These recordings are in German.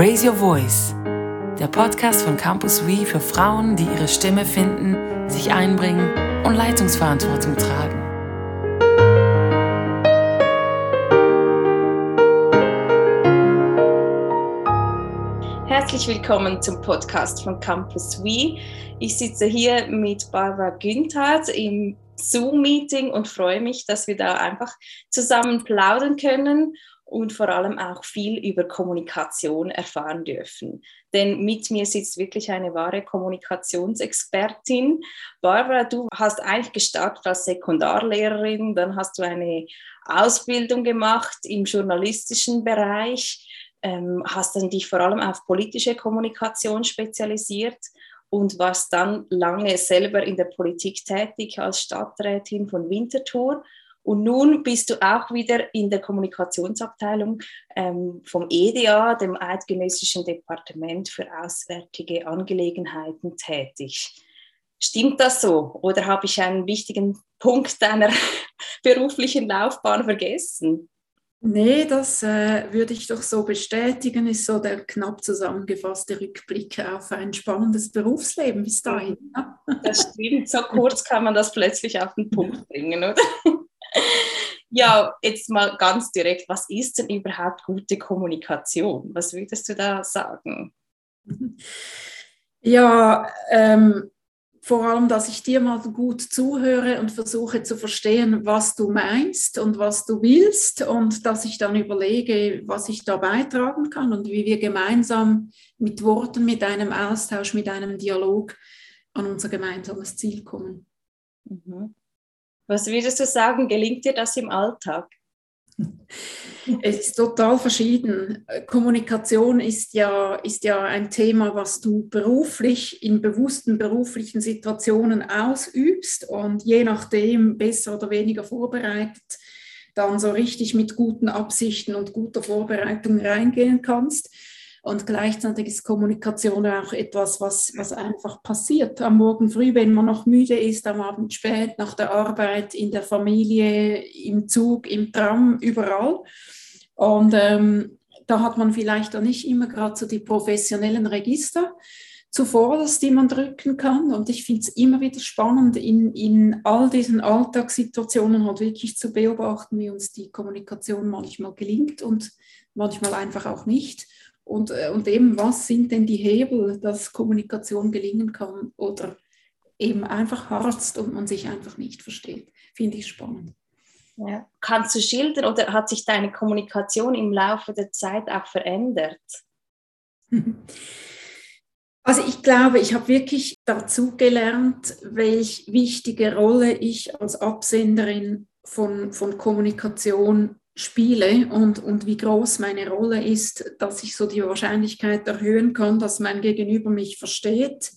Raise Your Voice, der Podcast von Campus We für Frauen, die ihre Stimme finden, sich einbringen und Leitungsverantwortung tragen. Herzlich willkommen zum Podcast von Campus We. Ich sitze hier mit Barbara Günthard im Zoom-Meeting und freue mich, dass wir da einfach zusammen plaudern können und vor allem auch viel über Kommunikation erfahren dürfen. Denn mit mir sitzt wirklich eine wahre Kommunikationsexpertin. Barbara, du hast eigentlich gestartet als Sekundarlehrerin, dann hast du eine Ausbildung gemacht im journalistischen Bereich, ähm, hast dann dich vor allem auf politische Kommunikation spezialisiert und warst dann lange selber in der Politik tätig als Stadträtin von Winterthur und nun bist du auch wieder in der Kommunikationsabteilung ähm, vom EDA, dem Eidgenössischen Departement für Auswärtige Angelegenheiten, tätig. Stimmt das so? Oder habe ich einen wichtigen Punkt deiner beruflichen Laufbahn vergessen? Nee, das äh, würde ich doch so bestätigen, ist so der knapp zusammengefasste Rückblick auf ein spannendes Berufsleben bis dahin. Das stimmt, so kurz kann man das plötzlich auf den Punkt bringen, oder? Ja, jetzt mal ganz direkt, was ist denn überhaupt gute Kommunikation? Was würdest du da sagen? Ja, ähm, vor allem, dass ich dir mal gut zuhöre und versuche zu verstehen, was du meinst und was du willst und dass ich dann überlege, was ich da beitragen kann und wie wir gemeinsam mit Worten, mit einem Austausch, mit einem Dialog an unser gemeinsames Ziel kommen. Mhm. Was würdest du sagen, gelingt dir das im Alltag? Es ist total verschieden. Kommunikation ist ja, ist ja ein Thema, was du beruflich in bewussten beruflichen Situationen ausübst und je nachdem besser oder weniger vorbereitet dann so richtig mit guten Absichten und guter Vorbereitung reingehen kannst. Und gleichzeitig ist Kommunikation auch etwas, was, was einfach passiert. Am Morgen früh, wenn man noch müde ist, am Abend spät, nach der Arbeit, in der Familie, im Zug, im Tram, überall. Und ähm, da hat man vielleicht auch nicht immer gerade so die professionellen Register zuvorderst, die man drücken kann. Und ich finde es immer wieder spannend, in, in all diesen Alltagssituationen halt wirklich zu beobachten, wie uns die Kommunikation manchmal gelingt und manchmal einfach auch nicht. Und, äh, und eben, was sind denn die Hebel, dass Kommunikation gelingen kann oder eben einfach harzt und man sich einfach nicht versteht. Finde ich spannend. Ja. Kannst du schildern oder hat sich deine Kommunikation im Laufe der Zeit auch verändert? Also ich glaube, ich habe wirklich dazu gelernt, welche wichtige Rolle ich als Absenderin von, von Kommunikation spiele und, und wie groß meine Rolle ist, dass ich so die Wahrscheinlichkeit erhöhen kann, dass mein Gegenüber mich versteht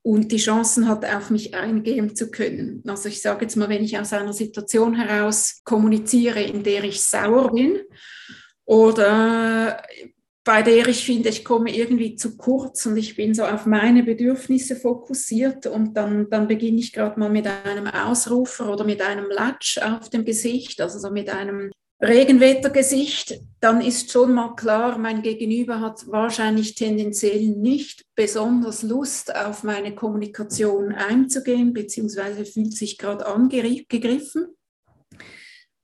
und die Chancen hat, auf mich eingehen zu können. Also ich sage jetzt mal, wenn ich aus einer Situation heraus kommuniziere, in der ich sauer bin oder bei der ich finde, ich komme irgendwie zu kurz und ich bin so auf meine Bedürfnisse fokussiert und dann, dann beginne ich gerade mal mit einem Ausrufer oder mit einem Latsch auf dem Gesicht, also so mit einem Regenwettergesicht, dann ist schon mal klar, mein Gegenüber hat wahrscheinlich tendenziell nicht besonders Lust, auf meine Kommunikation einzugehen, beziehungsweise fühlt sich gerade angegriffen.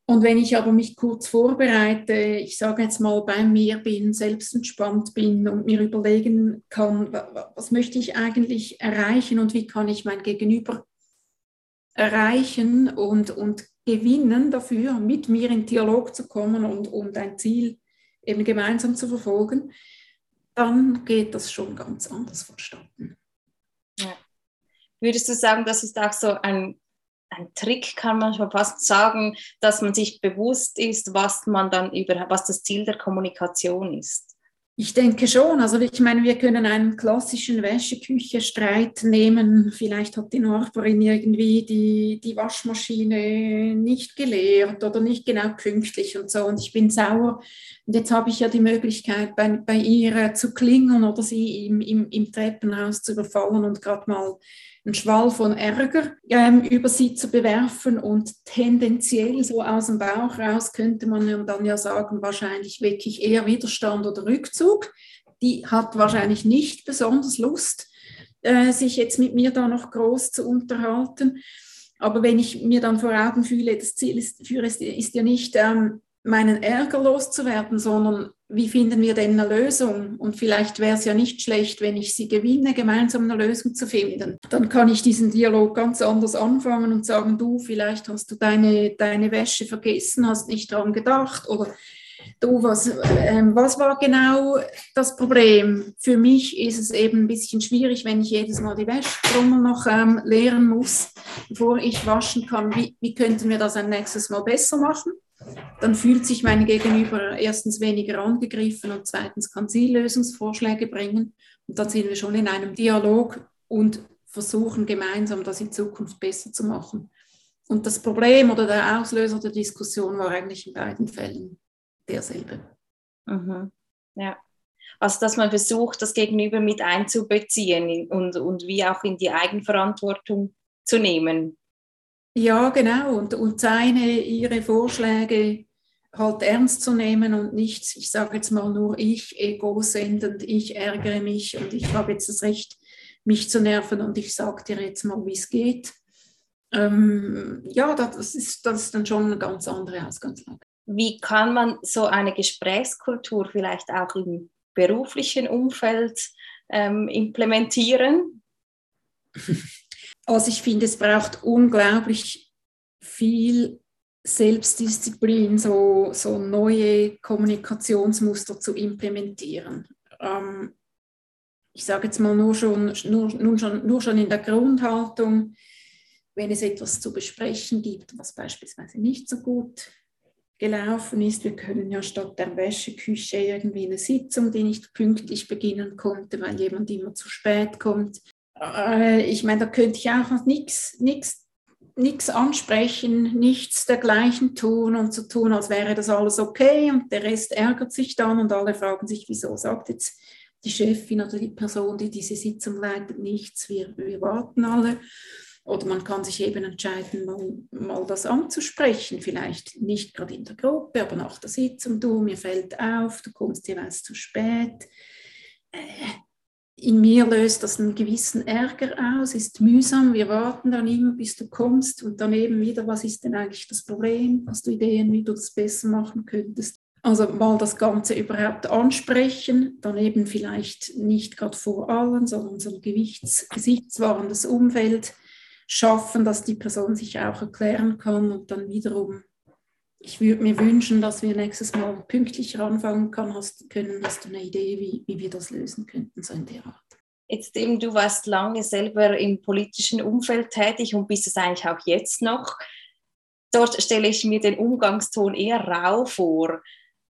Und wenn ich aber mich kurz vorbereite, ich sage jetzt mal bei mir bin, selbst entspannt bin und mir überlegen kann, was möchte ich eigentlich erreichen und wie kann ich mein Gegenüber erreichen und, und gewinnen dafür, mit mir in Dialog zu kommen und, und ein Ziel eben gemeinsam zu verfolgen, dann geht das schon ganz anders vonstatten. Ja. Würdest du sagen, das ist auch so ein, ein Trick, kann man schon fast sagen, dass man sich bewusst ist, was man dann über, was das Ziel der Kommunikation ist? Ich denke schon. Also ich meine, wir können einen klassischen Wäscheküche-Streit nehmen. Vielleicht hat die Nachbarin irgendwie die, die Waschmaschine nicht geleert oder nicht genau pünktlich und so. Und ich bin sauer. Und jetzt habe ich ja die Möglichkeit, bei, bei ihr zu klingeln oder sie im, im, im Treppenhaus zu überfallen und gerade mal einen Schwall von Ärger ähm, über sie zu bewerfen und tendenziell so aus dem Bauch raus könnte man dann ja sagen, wahrscheinlich wirklich eher Widerstand oder Rückzug. die hat wahrscheinlich nicht besonders Lust, äh, sich jetzt mit mir da noch groß zu unterhalten. Aber wenn ich mir dann vor Augen fühle, das Ziel ist, ist, ja nicht, ähm, meinen Ärger loszuwerden, sondern wie finden wir denn eine Lösung? Und vielleicht wäre es ja nicht schlecht, wenn ich sie gewinne, gemeinsam eine Lösung zu finden. Dann kann ich diesen Dialog ganz anders anfangen und sagen, du, vielleicht hast du deine, deine Wäsche vergessen, hast nicht daran gedacht oder du, was, äh, was war genau das Problem? Für mich ist es eben ein bisschen schwierig, wenn ich jedes Mal die Wäschetrommel noch ähm, leeren muss, bevor ich waschen kann. Wie, wie könnten wir das ein nächstes Mal besser machen? Dann fühlt sich mein Gegenüber erstens weniger angegriffen und zweitens kann sie Lösungsvorschläge bringen. Und dann sind wir schon in einem Dialog und versuchen gemeinsam das in Zukunft besser zu machen. Und das Problem oder der Auslöser der Diskussion war eigentlich in beiden Fällen derselbe. Mhm. Ja. Also, dass man versucht, das Gegenüber mit einzubeziehen und, und wie auch in die Eigenverantwortung zu nehmen. Ja, genau. Und, und seine, ihre Vorschläge halt ernst zu nehmen und nicht, ich sage jetzt mal nur ich, ego-sendend, ich ärgere mich und ich habe jetzt das Recht, mich zu nerven und ich sage dir jetzt mal, wie es geht. Ähm, ja, das ist, das ist dann schon eine ganz andere Ausgangslage. Wie kann man so eine Gesprächskultur vielleicht auch im beruflichen Umfeld ähm, implementieren? Also ich finde, es braucht unglaublich viel Selbstdisziplin, so, so neue Kommunikationsmuster zu implementieren. Ähm, ich sage jetzt mal nur schon, nur, nur, schon, nur schon in der Grundhaltung, wenn es etwas zu besprechen gibt, was beispielsweise nicht so gut gelaufen ist. Wir können ja statt der Wäscheküche irgendwie eine Sitzung, die nicht pünktlich beginnen konnte, weil jemand immer zu spät kommt, äh, ich meine, da könnte ich auch nichts nichts ansprechen, nichts dergleichen tun und so tun, als wäre das alles okay und der Rest ärgert sich dann und alle fragen sich, wieso sagt jetzt die Chefin oder die Person, die diese Sitzung leitet, nichts, wir, wir warten alle. Oder man kann sich eben entscheiden, mal, mal das anzusprechen, vielleicht nicht gerade in der Gruppe, aber nach der Sitzung, du, mir fällt auf, du kommst jeweils zu spät. Äh, in mir löst das einen gewissen Ärger aus, ist mühsam. Wir warten dann immer, bis du kommst und dann eben wieder, was ist denn eigentlich das Problem? Hast du Ideen, wie du das besser machen könntest? Also mal das Ganze überhaupt ansprechen, dann eben vielleicht nicht gerade vor allen, sondern so ein Gewichts gesichtswahrendes Umfeld schaffen, dass die Person sich auch erklären kann und dann wiederum ich würde mir wünschen, dass wir nächstes Mal pünktlicher anfangen kann, hast, können. Hast du eine Idee, wie, wie wir das lösen könnten, so in der Art? Jetzt eben, du warst lange selber im politischen Umfeld tätig und bist es eigentlich auch jetzt noch. Dort stelle ich mir den Umgangston eher rau vor.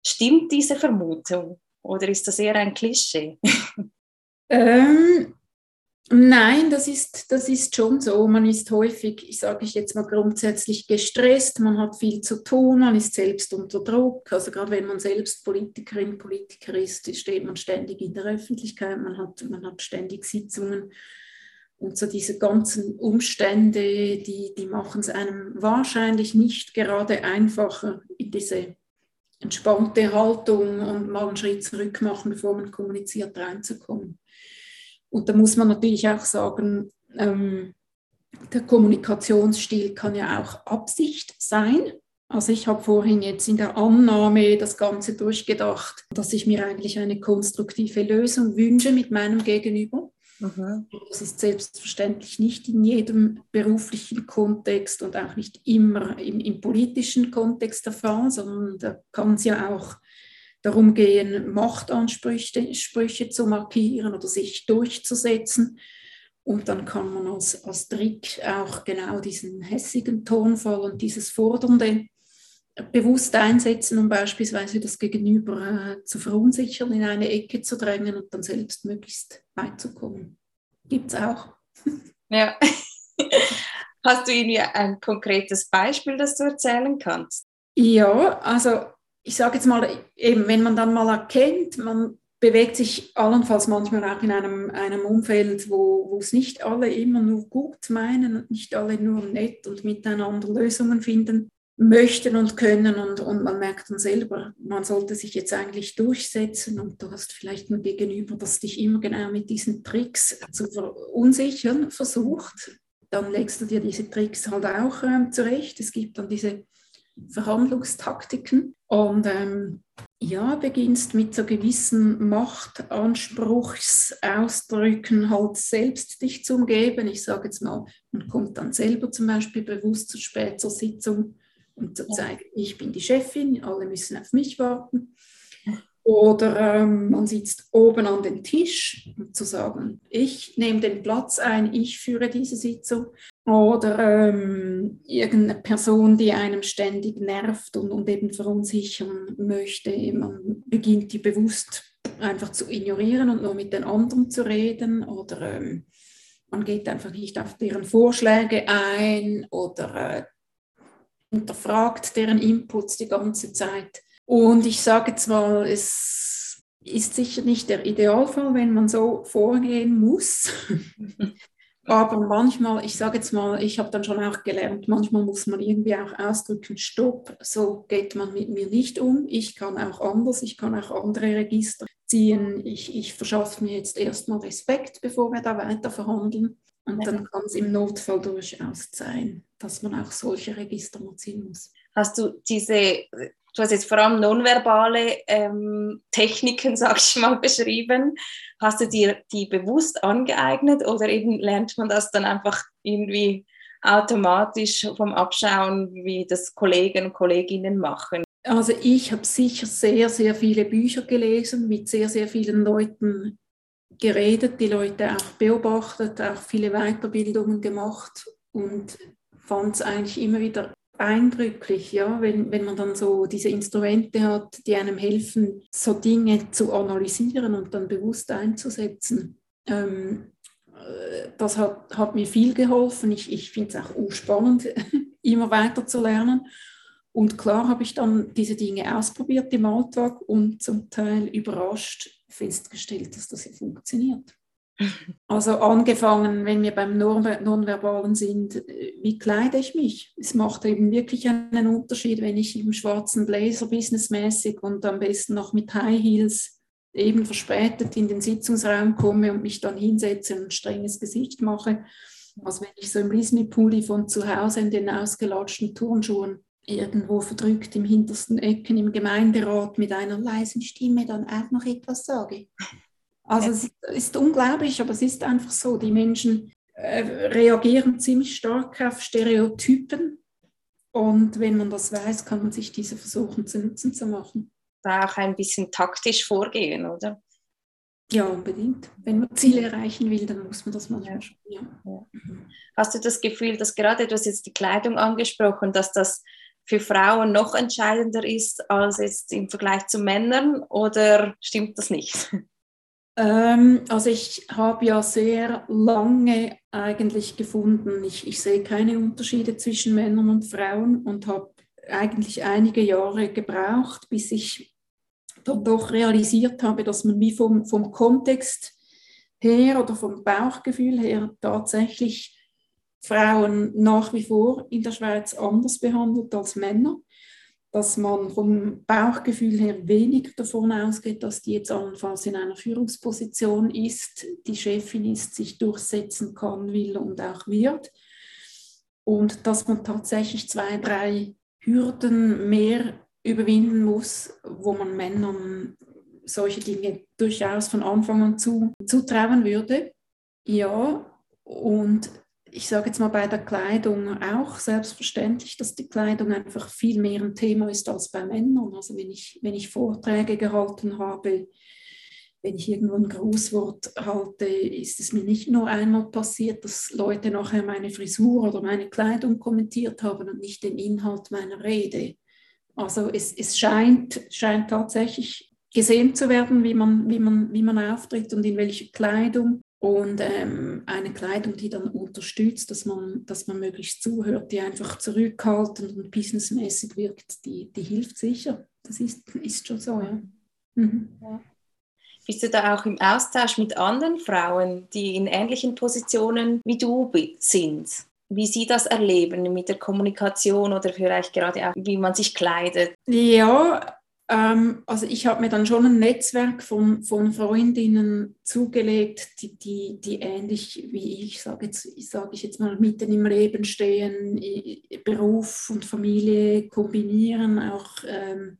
Stimmt diese Vermutung oder ist das eher ein Klischee? Ähm, Nein, das ist, das ist schon so. Man ist häufig, ich sage ich jetzt mal grundsätzlich gestresst, man hat viel zu tun, man ist selbst unter Druck. Also gerade wenn man selbst Politikerin, Politiker ist, steht man ständig in der Öffentlichkeit, man hat, man hat ständig Sitzungen. Und so diese ganzen Umstände, die, die machen es einem wahrscheinlich nicht gerade einfacher, in diese entspannte Haltung und mal einen Schritt zurück machen, bevor man kommuniziert, reinzukommen. Und da muss man natürlich auch sagen, ähm, der Kommunikationsstil kann ja auch Absicht sein. Also ich habe vorhin jetzt in der Annahme das Ganze durchgedacht, dass ich mir eigentlich eine konstruktive Lösung wünsche mit meinem Gegenüber. Mhm. Das ist selbstverständlich nicht in jedem beruflichen Kontext und auch nicht immer im, im politischen Kontext der Fall, sondern da kann es ja auch darum gehen, Machtansprüche Sprüche zu markieren oder sich durchzusetzen. Und dann kann man als, als Trick auch genau diesen hässigen Tonfall und dieses Fordernde bewusst einsetzen, um beispielsweise das Gegenüber äh, zu verunsichern, in eine Ecke zu drängen und dann selbst möglichst weit zu kommen. Gibt es auch. Ja. Hast du irgendwie ein konkretes Beispiel, das du erzählen kannst? Ja, also ich sage jetzt mal, eben, wenn man dann mal erkennt, man bewegt sich allenfalls manchmal auch in einem, einem Umfeld, wo, wo es nicht alle immer nur gut meinen und nicht alle nur nett und miteinander Lösungen finden. möchten und können und, und man merkt dann selber, man sollte sich jetzt eigentlich durchsetzen und du hast vielleicht ein Gegenüber, das dich immer genau mit diesen Tricks zu verunsichern versucht, dann legst du dir diese Tricks halt auch ähm, zurecht. Es gibt dann diese Verhandlungstaktiken und ähm, ja, beginnst mit so gewissen Machtanspruchsausdrücken halt selbst dich zu umgeben. Ich sage jetzt mal, man kommt dann selber zum Beispiel bewusst zu spät zur Sitzung um zu zeigen, ich bin die Chefin, alle müssen auf mich warten. Oder ähm, man sitzt oben an den Tisch, um zu sagen, ich nehme den Platz ein, ich führe diese Sitzung. Oder ähm, irgendeine Person, die einem ständig nervt und, und eben verunsichern möchte. Man beginnt die bewusst einfach zu ignorieren und nur mit den anderen zu reden. Oder ähm, man geht einfach nicht auf deren Vorschläge ein oder äh, hinterfragt deren Inputs die ganze Zeit. Und ich sage jetzt mal, es ist sicher nicht der Idealfall, wenn man so vorgehen muss. Aber manchmal, ich sage jetzt mal, ich habe dann schon auch gelernt, manchmal muss man irgendwie auch ausdrücken, stopp, so geht man mit mir nicht um. Ich kann auch anders, ich kann auch andere Register ziehen. Ich, ich verschaffe mir jetzt erstmal Respekt, bevor wir da weiter verhandeln. Und dann kann es im Notfall durchaus sein, dass man auch solche Register mal ziehen muss. Hast du diese, du hast jetzt vor allem nonverbale ähm, Techniken, sag ich mal, beschrieben. Hast du dir die bewusst angeeignet oder eben lernt man das dann einfach irgendwie automatisch vom Abschauen, wie das Kollegen und Kolleginnen machen? Also ich habe sicher sehr, sehr viele Bücher gelesen, mit sehr, sehr vielen Leuten geredet, die Leute auch beobachtet, auch viele Weiterbildungen gemacht und fand es eigentlich immer wieder eindrücklich, ja, wenn, wenn man dann so diese Instrumente hat, die einem helfen, so Dinge zu analysieren und dann bewusst einzusetzen. Ähm, äh, das hat, hat mir viel geholfen. Ich, ich finde es auch spannend, immer weiter zu lernen. Und klar habe ich dann diese Dinge ausprobiert im Alltag und zum Teil überrascht festgestellt, dass das hier funktioniert. Also angefangen, wenn wir beim Nonverbalen sind, äh, wie kleide ich mich? Es macht eben wirklich einen Unterschied, wenn ich im schwarzen Blazer businessmäßig und am besten noch mit High Heels eben verspätet in den Sitzungsraum komme und mich dann hinsetze und ein strenges Gesicht mache, als wenn ich so im Lismi-Pulli von zu Hause in den ausgelatschten Turnschuhen irgendwo verdrückt im hintersten Ecken im Gemeinderat mit einer leisen Stimme dann auch noch etwas sage. Also es ist unglaublich, aber es ist einfach so. Die Menschen äh, reagieren ziemlich stark auf Stereotypen und wenn man das weiß, kann man sich diese versuchen zu nutzen zu machen. Da auch ein bisschen taktisch vorgehen, oder? Ja, unbedingt. Wenn man Ziele erreichen will, dann muss man das manchmal ja. schon. Ja. Ja. Hast du das Gefühl, dass gerade, du hast jetzt die Kleidung angesprochen, dass das für Frauen noch entscheidender ist als jetzt im Vergleich zu Männern oder stimmt das nicht? Ähm, also ich habe ja sehr lange eigentlich gefunden, ich, ich sehe keine Unterschiede zwischen Männern und Frauen und habe eigentlich einige Jahre gebraucht, bis ich dann doch realisiert habe, dass man wie vom, vom Kontext her oder vom Bauchgefühl her tatsächlich Frauen nach wie vor in der Schweiz anders behandelt als Männer, dass man vom Bauchgefühl her weniger davon ausgeht, dass die jetzt allenfalls in einer Führungsposition ist, die Chefin ist, sich durchsetzen kann, will und auch wird. Und dass man tatsächlich zwei, drei Hürden mehr überwinden muss, wo man Männern solche Dinge durchaus von Anfang an zu, zutrauen würde. Ja, und ich sage jetzt mal bei der Kleidung auch selbstverständlich, dass die Kleidung einfach viel mehr ein Thema ist als bei Männern. Also wenn ich, wenn ich Vorträge gehalten habe, wenn ich irgendwo ein Grußwort halte, ist es mir nicht nur einmal passiert, dass Leute nachher meine Frisur oder meine Kleidung kommentiert haben und nicht den Inhalt meiner Rede. Also es, es scheint, scheint tatsächlich gesehen zu werden, wie man, wie, man, wie man auftritt und in welcher Kleidung und ähm, eine Kleidung, die dann unterstützt, dass man, dass man möglichst zuhört, die einfach zurückhaltend und businessmäßig wirkt, die, die hilft sicher. Das ist, ist schon so, ja. Mhm. ja. Bist du da auch im Austausch mit anderen Frauen, die in ähnlichen Positionen wie du sind? wie Sie das erleben mit der Kommunikation oder vielleicht gerade auch, wie man sich kleidet. Ja, ähm, also ich habe mir dann schon ein Netzwerk von, von Freundinnen zugelegt, die, die, die ähnlich wie ich, sage jetzt, sag ich jetzt mal, mitten im Leben stehen, Beruf und Familie kombinieren, auch ähm,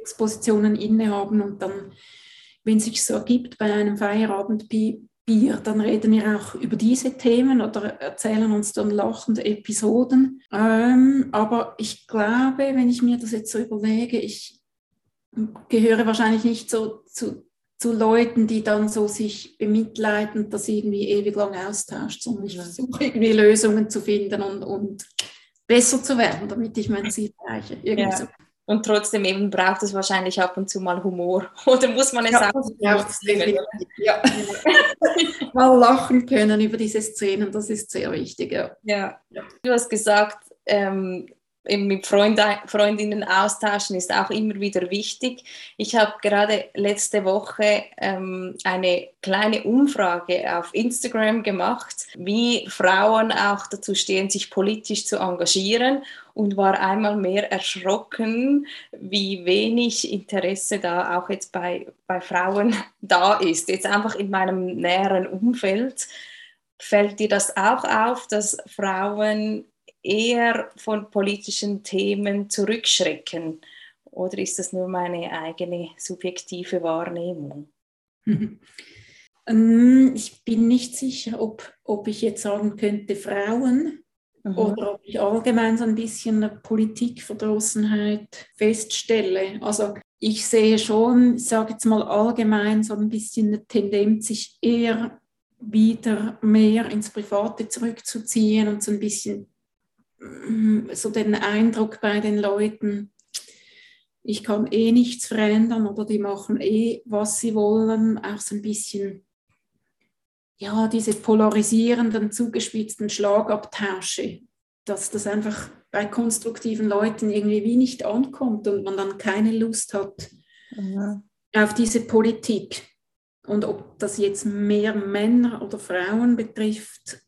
Expositionen innehaben und dann, wenn es sich so ergibt, bei einem Feierabendbier, dann reden wir auch über diese Themen oder erzählen uns dann lachende Episoden. Ähm, aber ich glaube, wenn ich mir das jetzt so überlege, ich gehöre wahrscheinlich nicht so zu, zu Leuten, die dann so sich bemitleiden, das irgendwie ewig lang austauscht, sondern ich versuche irgendwie Lösungen zu finden und, und besser zu werden, damit ich mein Ziel erreiche. Ja. So. Und trotzdem eben braucht es wahrscheinlich ab und zu mal Humor. Oder muss man es ja, auch ja. mal lachen können über diese Szenen, das ist sehr wichtig. Ja. ja. Du hast gesagt, ähm, mit Freund, Freundinnen austauschen ist auch immer wieder wichtig. Ich habe gerade letzte Woche ähm, eine kleine Umfrage auf Instagram gemacht, wie Frauen auch dazu stehen, sich politisch zu engagieren und war einmal mehr erschrocken, wie wenig Interesse da auch jetzt bei, bei Frauen da ist. Jetzt einfach in meinem näheren Umfeld. Fällt dir das auch auf, dass Frauen eher von politischen Themen zurückschrecken? Oder ist das nur meine eigene subjektive Wahrnehmung? Ähm, ich bin nicht sicher, ob, ob ich jetzt sagen könnte, Frauen mhm. oder ob ich allgemein so ein bisschen eine Politikverdrossenheit feststelle. Also ich sehe schon, ich sage jetzt mal allgemein so ein bisschen eine Tendenz, sich eher wieder mehr ins Private zurückzuziehen und so ein bisschen so den Eindruck bei den Leuten, ich kann eh nichts verändern oder die machen eh, was sie wollen, auch so ein bisschen, ja, diese polarisierenden, zugespitzten Schlagabtausche, dass das einfach bei konstruktiven Leuten irgendwie wie nicht ankommt und man dann keine Lust hat ja. auf diese Politik. Und ob das jetzt mehr Männer oder Frauen betrifft,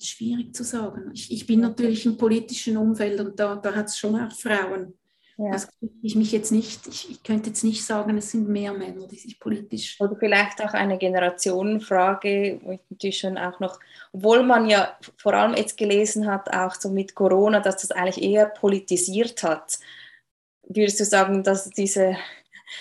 schwierig zu sagen. Ich, ich, bin natürlich im politischen Umfeld und da, da hat es schon auch Frauen. Ja. Das ich mich jetzt nicht, ich, ich, könnte jetzt nicht sagen, es sind mehr Männer, die sich politisch. Oder vielleicht auch eine Generationenfrage, natürlich schon auch noch, obwohl man ja vor allem jetzt gelesen hat, auch so mit Corona, dass das eigentlich eher politisiert hat. Würdest du sagen, dass diese,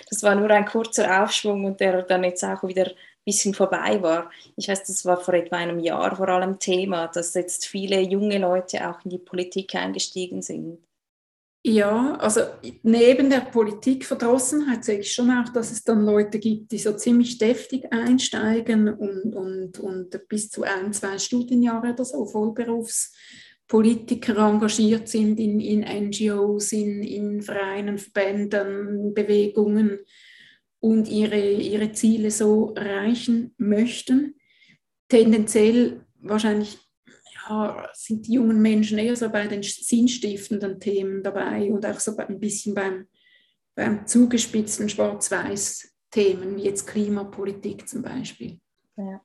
das war nur ein kurzer Aufschwung und der dann jetzt auch wieder bisschen vorbei war. Ich weiß, das war vor etwa einem Jahr vor allem Thema, dass jetzt viele junge Leute auch in die Politik eingestiegen sind. Ja, also neben der Politikverdrossenheit sehe ich schon auch, dass es dann Leute gibt, die so ziemlich deftig einsteigen und, und, und bis zu ein, zwei Studienjahre oder so Vollberufspolitiker engagiert sind in, in NGOs, in, in Vereinen, Verbänden, Bewegungen und ihre, ihre Ziele so erreichen möchten. Tendenziell wahrscheinlich ja, sind die jungen Menschen eher so bei den sinnstiftenden Themen dabei und auch so ein bisschen beim, beim zugespitzten Schwarz-Weiß-Themen, wie jetzt Klimapolitik zum Beispiel. Ja.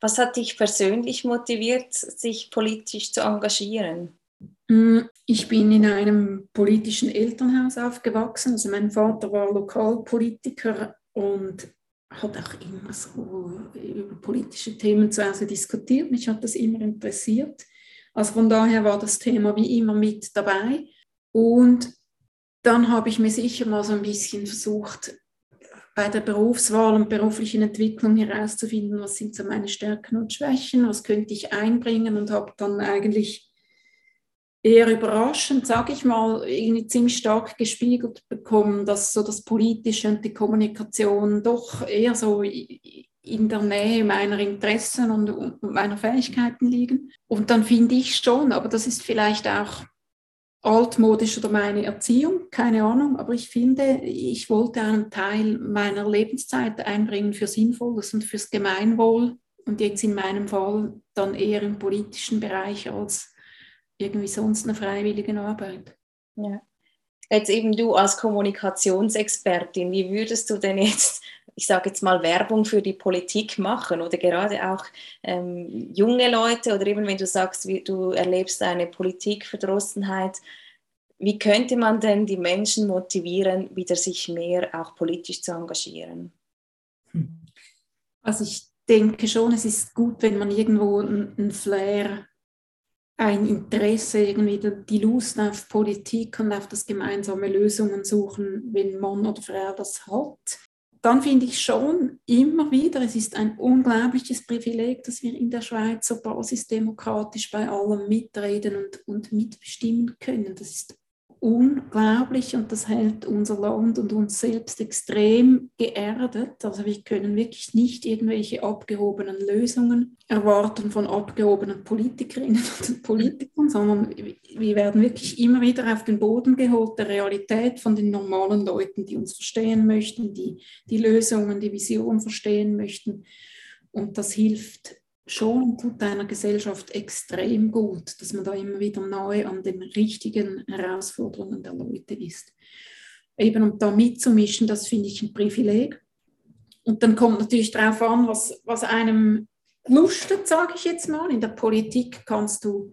Was hat dich persönlich motiviert, sich politisch zu engagieren? Mm, ich bin in einem politischen Elternhaus aufgewachsen. Also mein Vater war Lokalpolitiker und hat auch immer so über politische Themen zu Hause diskutiert. Mich hat das immer interessiert. Also von daher war das Thema wie immer mit dabei. Und dann habe ich mir sicher mal so ein bisschen versucht, bei der Berufswahl und beruflichen Entwicklung herauszufinden, was sind so meine Stärken und Schwächen, was könnte ich einbringen und habe dann eigentlich eher überraschend, sage ich mal, irgendwie ziemlich stark gespiegelt bekommen, dass so das Politische und die Kommunikation doch eher so in der Nähe meiner Interessen und, und meiner Fähigkeiten liegen. Und dann finde ich schon, aber das ist vielleicht auch altmodisch oder meine Erziehung, keine Ahnung, aber ich finde, ich wollte einen Teil meiner Lebenszeit einbringen für Sinnvolles und fürs Gemeinwohl und jetzt in meinem Fall dann eher im politischen Bereich als irgendwie sonst eine freiwillige Arbeit. Ja. Jetzt eben du als Kommunikationsexpertin, wie würdest du denn jetzt ich sage jetzt mal, Werbung für die Politik machen oder gerade auch ähm, junge Leute oder eben wenn du sagst, wie, du erlebst eine Politikverdrossenheit, wie könnte man denn die Menschen motivieren, wieder sich mehr auch politisch zu engagieren? Also ich denke schon, es ist gut, wenn man irgendwo ein Flair, ein Interesse, irgendwie die Lust auf Politik und auf das gemeinsame Lösungen suchen, wenn Mann oder Frau das hat. Dann finde ich schon immer wieder, es ist ein unglaubliches Privileg, dass wir in der Schweiz so basisdemokratisch bei allem mitreden und, und mitbestimmen können. Das ist unglaublich und das hält unser Land und uns selbst extrem geerdet. Also wir können wirklich nicht irgendwelche abgehobenen Lösungen erwarten von abgehobenen Politikerinnen und Politikern, sondern wir werden wirklich immer wieder auf den Boden geholt der Realität von den normalen Leuten, die uns verstehen möchten, die die Lösungen, die Vision verstehen möchten. Und das hilft schon tut einer Gesellschaft extrem gut, dass man da immer wieder neu an den richtigen Herausforderungen der Leute ist. Eben um da mitzumischen, das finde ich ein Privileg. Und dann kommt natürlich darauf an, was, was einem lustet, sage ich jetzt mal. In der Politik kannst du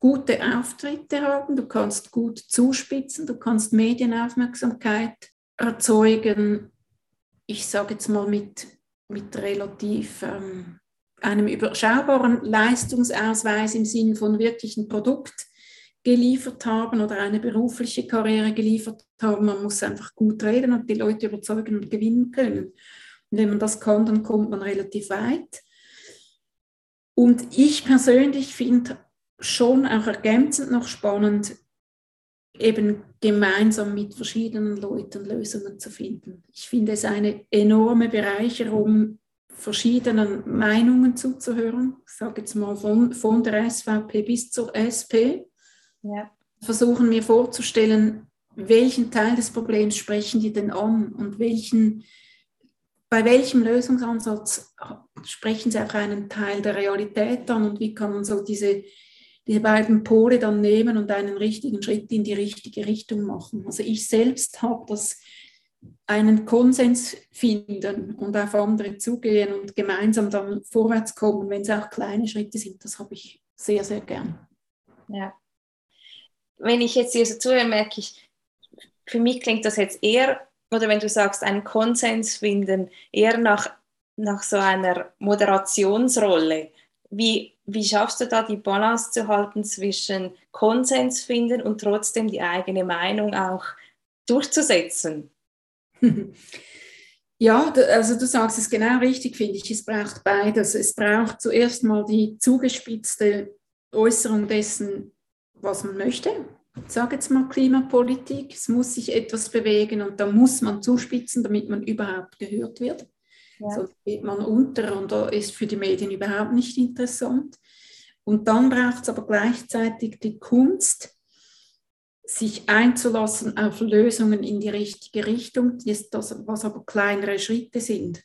gute Auftritte haben, du kannst gut zuspitzen, du kannst Medienaufmerksamkeit erzeugen. Ich sage jetzt mal mit, mit relativ ähm, einem überschaubaren Leistungsausweis im Sinn von wirklichen Produkt geliefert haben oder eine berufliche Karriere geliefert haben. Man muss einfach gut reden und die Leute überzeugen und gewinnen können. Und wenn man das kann, dann kommt man relativ weit. Und ich persönlich finde schon auch ergänzend noch spannend, eben gemeinsam mit verschiedenen Leuten Lösungen zu finden. Ich finde es eine enorme Bereicherung, verschiedenen Meinungen zuzuhören. Ich sage jetzt mal von, von der SVP bis zur SP. Ja. Versuchen mir vorzustellen, welchen Teil des Problems sprechen die denn an und welchen, bei welchem Lösungsansatz sprechen sie auch einen Teil der Realität an und wie kann man so diese, diese beiden Pole dann nehmen und einen richtigen Schritt in die richtige Richtung machen. Also ich selbst habe das einen Konsens finden und auf andere zugehen und gemeinsam dann vorwärts kommen, wenn es auch kleine Schritte sind, das habe ich sehr, sehr gern. Ja. Wenn ich jetzt hier so zuhöre, merke ich, für mich klingt das jetzt eher, oder wenn du sagst, einen Konsens finden, eher nach, nach so einer Moderationsrolle. Wie, wie schaffst du da die Balance zu halten zwischen Konsens finden und trotzdem die eigene Meinung auch durchzusetzen? Ja, also du sagst es genau richtig, finde ich. Es braucht beides. Es braucht zuerst mal die zugespitzte Äußerung dessen, was man möchte. Ich sage jetzt mal Klimapolitik. Es muss sich etwas bewegen und da muss man zuspitzen, damit man überhaupt gehört wird. Ja. Sonst geht man unter und da ist für die Medien überhaupt nicht interessant. Und dann braucht es aber gleichzeitig die Kunst, sich einzulassen auf Lösungen in die richtige Richtung, das, was aber kleinere Schritte sind.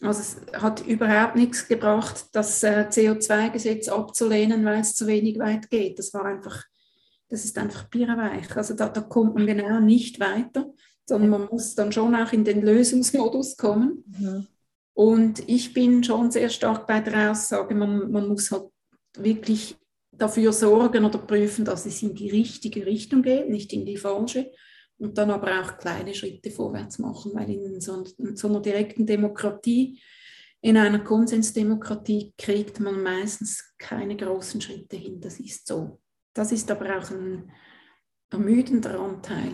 Also es hat überhaupt nichts gebracht, das äh, CO2-Gesetz abzulehnen, weil es zu wenig weit geht. Das war einfach, das ist einfach bierweich. Also da, da kommt man genau nicht weiter, sondern man muss dann schon auch in den Lösungsmodus kommen. Mhm. Und ich bin schon sehr stark bei der Aussage, man, man muss halt wirklich dafür sorgen oder prüfen, dass es in die richtige Richtung geht, nicht in die falsche. Und dann aber auch kleine Schritte vorwärts machen, weil in so, in so einer direkten Demokratie, in einer Konsensdemokratie kriegt man meistens keine großen Schritte hin. Das ist so. Das ist aber auch ein ermüdender Anteil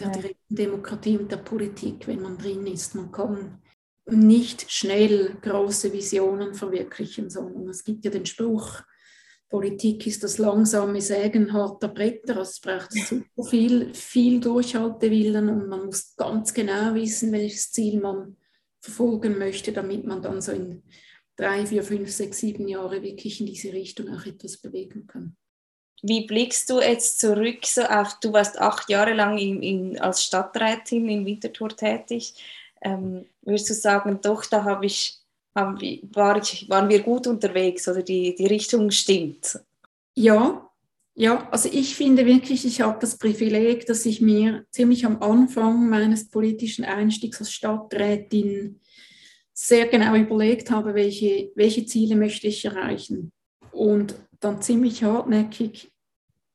der ja. direkten Demokratie und der Politik, wenn man drin ist. Man kann nicht schnell große Visionen verwirklichen, sondern es gibt ja den Spruch, Politik ist das langsame Sägen harter Bretter. Also es braucht super viel, viel Durchhaltewillen und man muss ganz genau wissen, welches Ziel man verfolgen möchte, damit man dann so in drei, vier, fünf, sechs, sieben Jahre wirklich in diese Richtung auch etwas bewegen kann. Wie blickst du jetzt zurück so auf, du warst acht Jahre lang in, in, als Stadträtin in Winterthur tätig. Ähm, würdest du sagen, doch, da habe ich haben, war ich, waren wir gut unterwegs oder die, die Richtung stimmt? Ja, ja, also ich finde wirklich, ich habe das Privileg, dass ich mir ziemlich am Anfang meines politischen Einstiegs als Stadträtin sehr genau überlegt habe, welche, welche Ziele möchte ich erreichen. Und dann ziemlich hartnäckig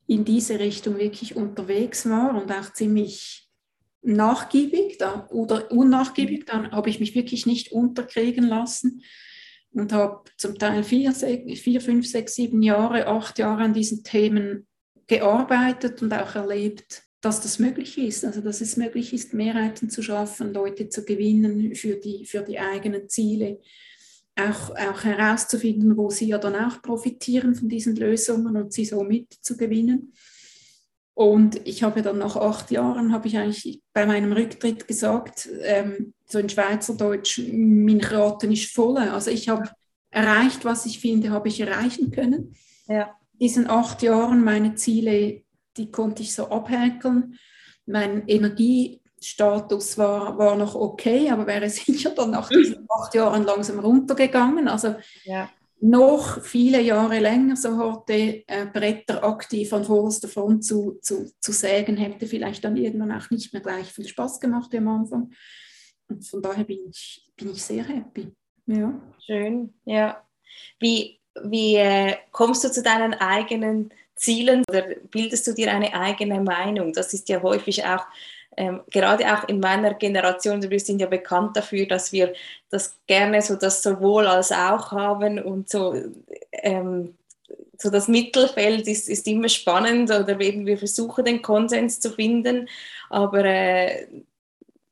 in diese Richtung wirklich unterwegs war und auch ziemlich nachgiebig da, oder unnachgiebig, dann habe ich mich wirklich nicht unterkriegen lassen und habe zum Teil vier, vier, fünf, sechs, sieben Jahre, acht Jahre an diesen Themen gearbeitet und auch erlebt, dass das möglich ist. Also dass es möglich ist, Mehrheiten zu schaffen, Leute zu gewinnen für die, für die eigenen Ziele. Auch, auch herauszufinden, wo sie ja dann auch profitieren von diesen Lösungen und sie so mitzugewinnen. Und ich habe dann nach acht Jahren, habe ich eigentlich bei meinem Rücktritt gesagt, ähm, so in Schweizerdeutsch, mein Raten ist voll. Also ich habe erreicht, was ich finde, habe ich erreichen können. Ja. Diesen acht Jahren meine Ziele, die konnte ich so abhäkeln. Mein Energiestatus war, war noch okay, aber wäre sicher dann nach diesen acht Jahren langsam runtergegangen. Also ja noch viele Jahre länger so hatte, äh, Bretter aktiv an vorderster Front zu, zu, zu sägen, hätte vielleicht dann irgendwann auch nicht mehr gleich viel Spaß gemacht wie am Anfang. Und von daher bin ich, bin ich sehr happy. Ja. Schön, ja. Wie, wie äh, kommst du zu deinen eigenen Zielen oder bildest du dir eine eigene Meinung? Das ist ja häufig auch ähm, gerade auch in meiner Generation, wir sind ja bekannt dafür, dass wir das gerne so das sowohl als auch haben und so, ähm, so das Mittelfeld ist, ist immer spannend oder eben wir versuchen den Konsens zu finden, aber äh,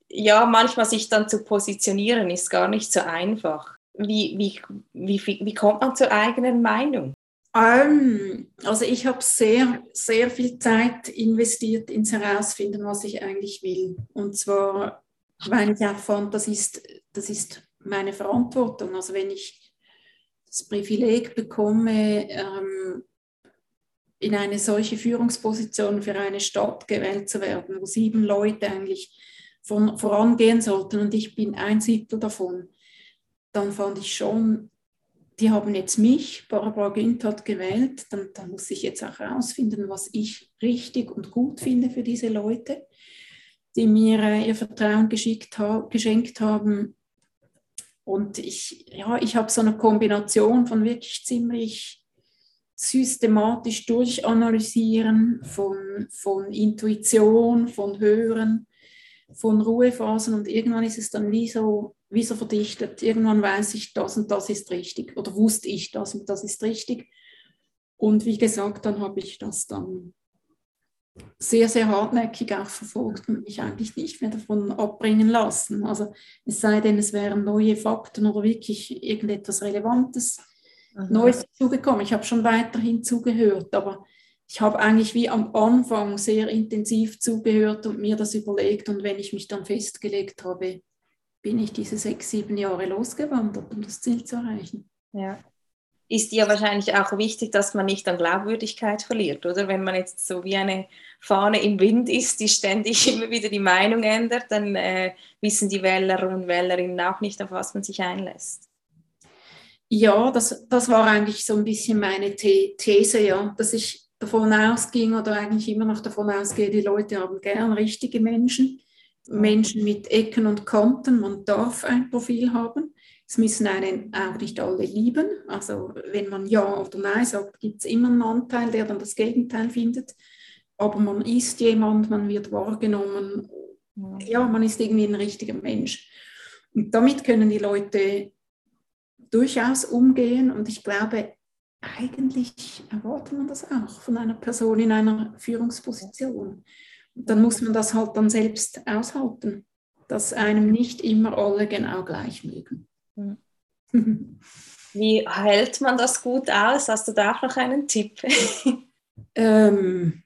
ja, manchmal sich dann zu positionieren ist gar nicht so einfach. Wie, wie, wie, wie kommt man zur eigenen Meinung? Also ich habe sehr, sehr viel Zeit investiert ins Herausfinden, was ich eigentlich will. Und zwar, weil ich auch fand, das ist, das ist meine Verantwortung. Also wenn ich das Privileg bekomme, ähm, in eine solche Führungsposition für eine Stadt gewählt zu werden, wo sieben Leute eigentlich von, vorangehen sollten und ich bin ein Siebtel davon, dann fand ich schon die haben jetzt mich, Barbara Günther, gewählt, dann, dann muss ich jetzt auch herausfinden, was ich richtig und gut finde für diese Leute, die mir äh, ihr Vertrauen ha geschenkt haben. Und ich, ja, ich habe so eine Kombination von wirklich ziemlich systematisch durchanalysieren, von, von Intuition, von Hören, von Ruhephasen und irgendwann ist es dann wie so wie so verdichtet. Irgendwann weiß ich, das und das ist richtig oder wusste ich, das und das ist richtig. Und wie gesagt, dann habe ich das dann sehr, sehr hartnäckig auch verfolgt und mich eigentlich nicht mehr davon abbringen lassen. Also es sei denn, es wären neue Fakten oder wirklich irgendetwas Relevantes, Aha. Neues zugekommen. Ich habe schon weiterhin zugehört, aber ich habe eigentlich wie am Anfang sehr intensiv zugehört und mir das überlegt. Und wenn ich mich dann festgelegt habe, bin ich diese sechs, sieben Jahre losgewandert, um das Ziel zu erreichen. Ja. Ist dir wahrscheinlich auch wichtig, dass man nicht an Glaubwürdigkeit verliert, oder? Wenn man jetzt so wie eine Fahne im Wind ist, die ständig immer wieder die Meinung ändert, dann äh, wissen die Wähler und Wählerinnen auch nicht, auf was man sich einlässt. Ja, das, das war eigentlich so ein bisschen meine The These, ja, dass ich davon ausging oder eigentlich immer noch davon ausgehe, die Leute haben gern richtige Menschen Menschen mit Ecken und Kanten. Man darf ein Profil haben. Es müssen einen auch nicht alle lieben. Also wenn man Ja oder Nein sagt, gibt es immer einen Anteil, der dann das Gegenteil findet. Aber man ist jemand, man wird wahrgenommen. Ja, man ist irgendwie ein richtiger Mensch. Und damit können die Leute durchaus umgehen. Und ich glaube, eigentlich erwartet man das auch von einer Person in einer Führungsposition dann muss man das halt dann selbst aushalten, dass einem nicht immer alle genau gleich mögen. Wie hält man das gut aus? Hast du da auch noch einen Tipp? ähm,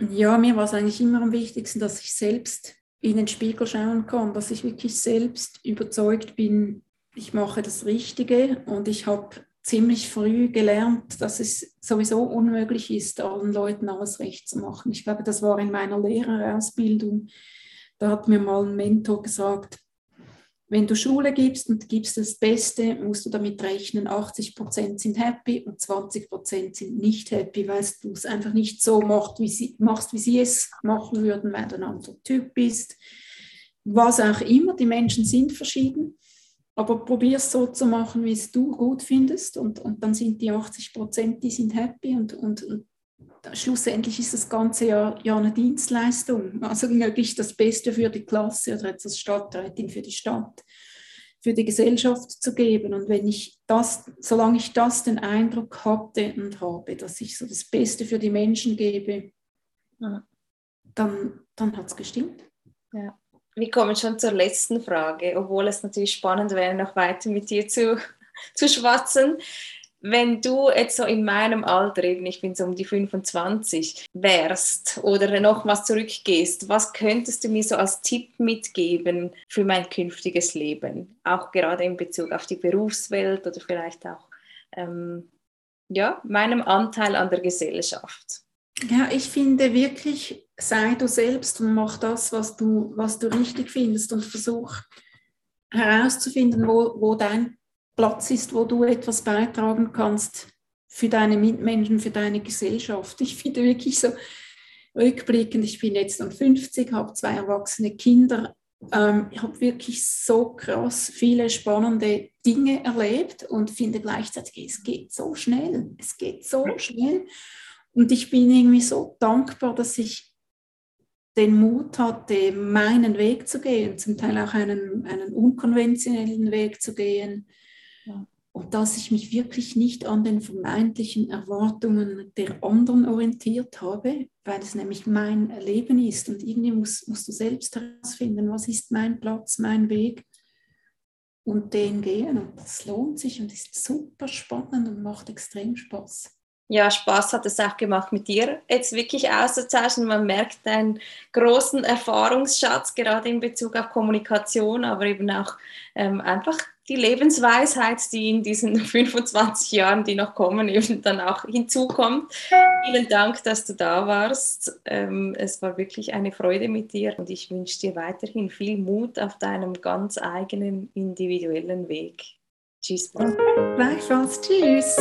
ja, mir war es eigentlich immer am wichtigsten, dass ich selbst in den Spiegel schauen kann, dass ich wirklich selbst überzeugt bin, ich mache das Richtige und ich habe ziemlich früh gelernt, dass es sowieso unmöglich ist, allen Leuten alles recht zu machen. Ich glaube, das war in meiner Lehrerausbildung. Da hat mir mal ein Mentor gesagt, wenn du Schule gibst und gibst das Beste, musst du damit rechnen, 80 Prozent sind happy und 20 Prozent sind nicht happy, weil du es einfach nicht so machst, wie sie, machst, wie sie es machen würden, weil du ein anderer Typ bist. Was auch immer, die Menschen sind verschieden. Aber probier es so zu machen, wie es du gut findest und, und dann sind die 80 Prozent, die sind happy und, und, und schlussendlich ist das Ganze ja, ja eine Dienstleistung, also möglichst das Beste für die Klasse oder jetzt als Stadträtin für die Stadt, für die Gesellschaft zu geben. Und wenn ich das, solange ich das den Eindruck hatte und habe, dass ich so das Beste für die Menschen gebe, ja. dann, dann hat es gestimmt. Ja. Wir kommen schon zur letzten Frage, obwohl es natürlich spannend wäre, noch weiter mit dir zu, zu schwatzen wenn du jetzt so in meinem Alter, eben ich bin so um die 25, wärst oder noch was zurückgehst, was könntest du mir so als Tipp mitgeben für mein künftiges Leben? Auch gerade in Bezug auf die Berufswelt oder vielleicht auch ähm, ja, meinem Anteil an der Gesellschaft. Ja, ich finde wirklich, sei du selbst und mach das, was du, was du richtig findest und versuch herauszufinden, wo, wo dein Platz ist, wo du etwas beitragen kannst für deine Mitmenschen, für deine Gesellschaft. Ich finde wirklich so rückblickend, ich bin jetzt dann 50, habe zwei erwachsene Kinder, ähm, ich habe wirklich so krass viele spannende Dinge erlebt und finde gleichzeitig, es geht so schnell, es geht so schnell. Und ich bin irgendwie so dankbar, dass ich den Mut hatte, meinen Weg zu gehen, zum Teil auch einen, einen unkonventionellen Weg zu gehen, und dass ich mich wirklich nicht an den vermeintlichen Erwartungen der anderen orientiert habe, weil es nämlich mein Leben ist. Und irgendwie musst, musst du selbst herausfinden, was ist mein Platz, mein Weg und den gehen. Und das lohnt sich und ist super spannend und macht extrem Spaß ja, Spaß hat es auch gemacht, mit dir jetzt wirklich auszuzeichnen. Man merkt einen großen Erfahrungsschatz, gerade in Bezug auf Kommunikation, aber eben auch ähm, einfach die Lebensweisheit, die in diesen 25 Jahren, die noch kommen, eben dann auch hinzukommt. Vielen Dank, dass du da warst. Ähm, es war wirklich eine Freude mit dir und ich wünsche dir weiterhin viel Mut auf deinem ganz eigenen individuellen Weg. Tschüss. Gleichfalls. Tschüss.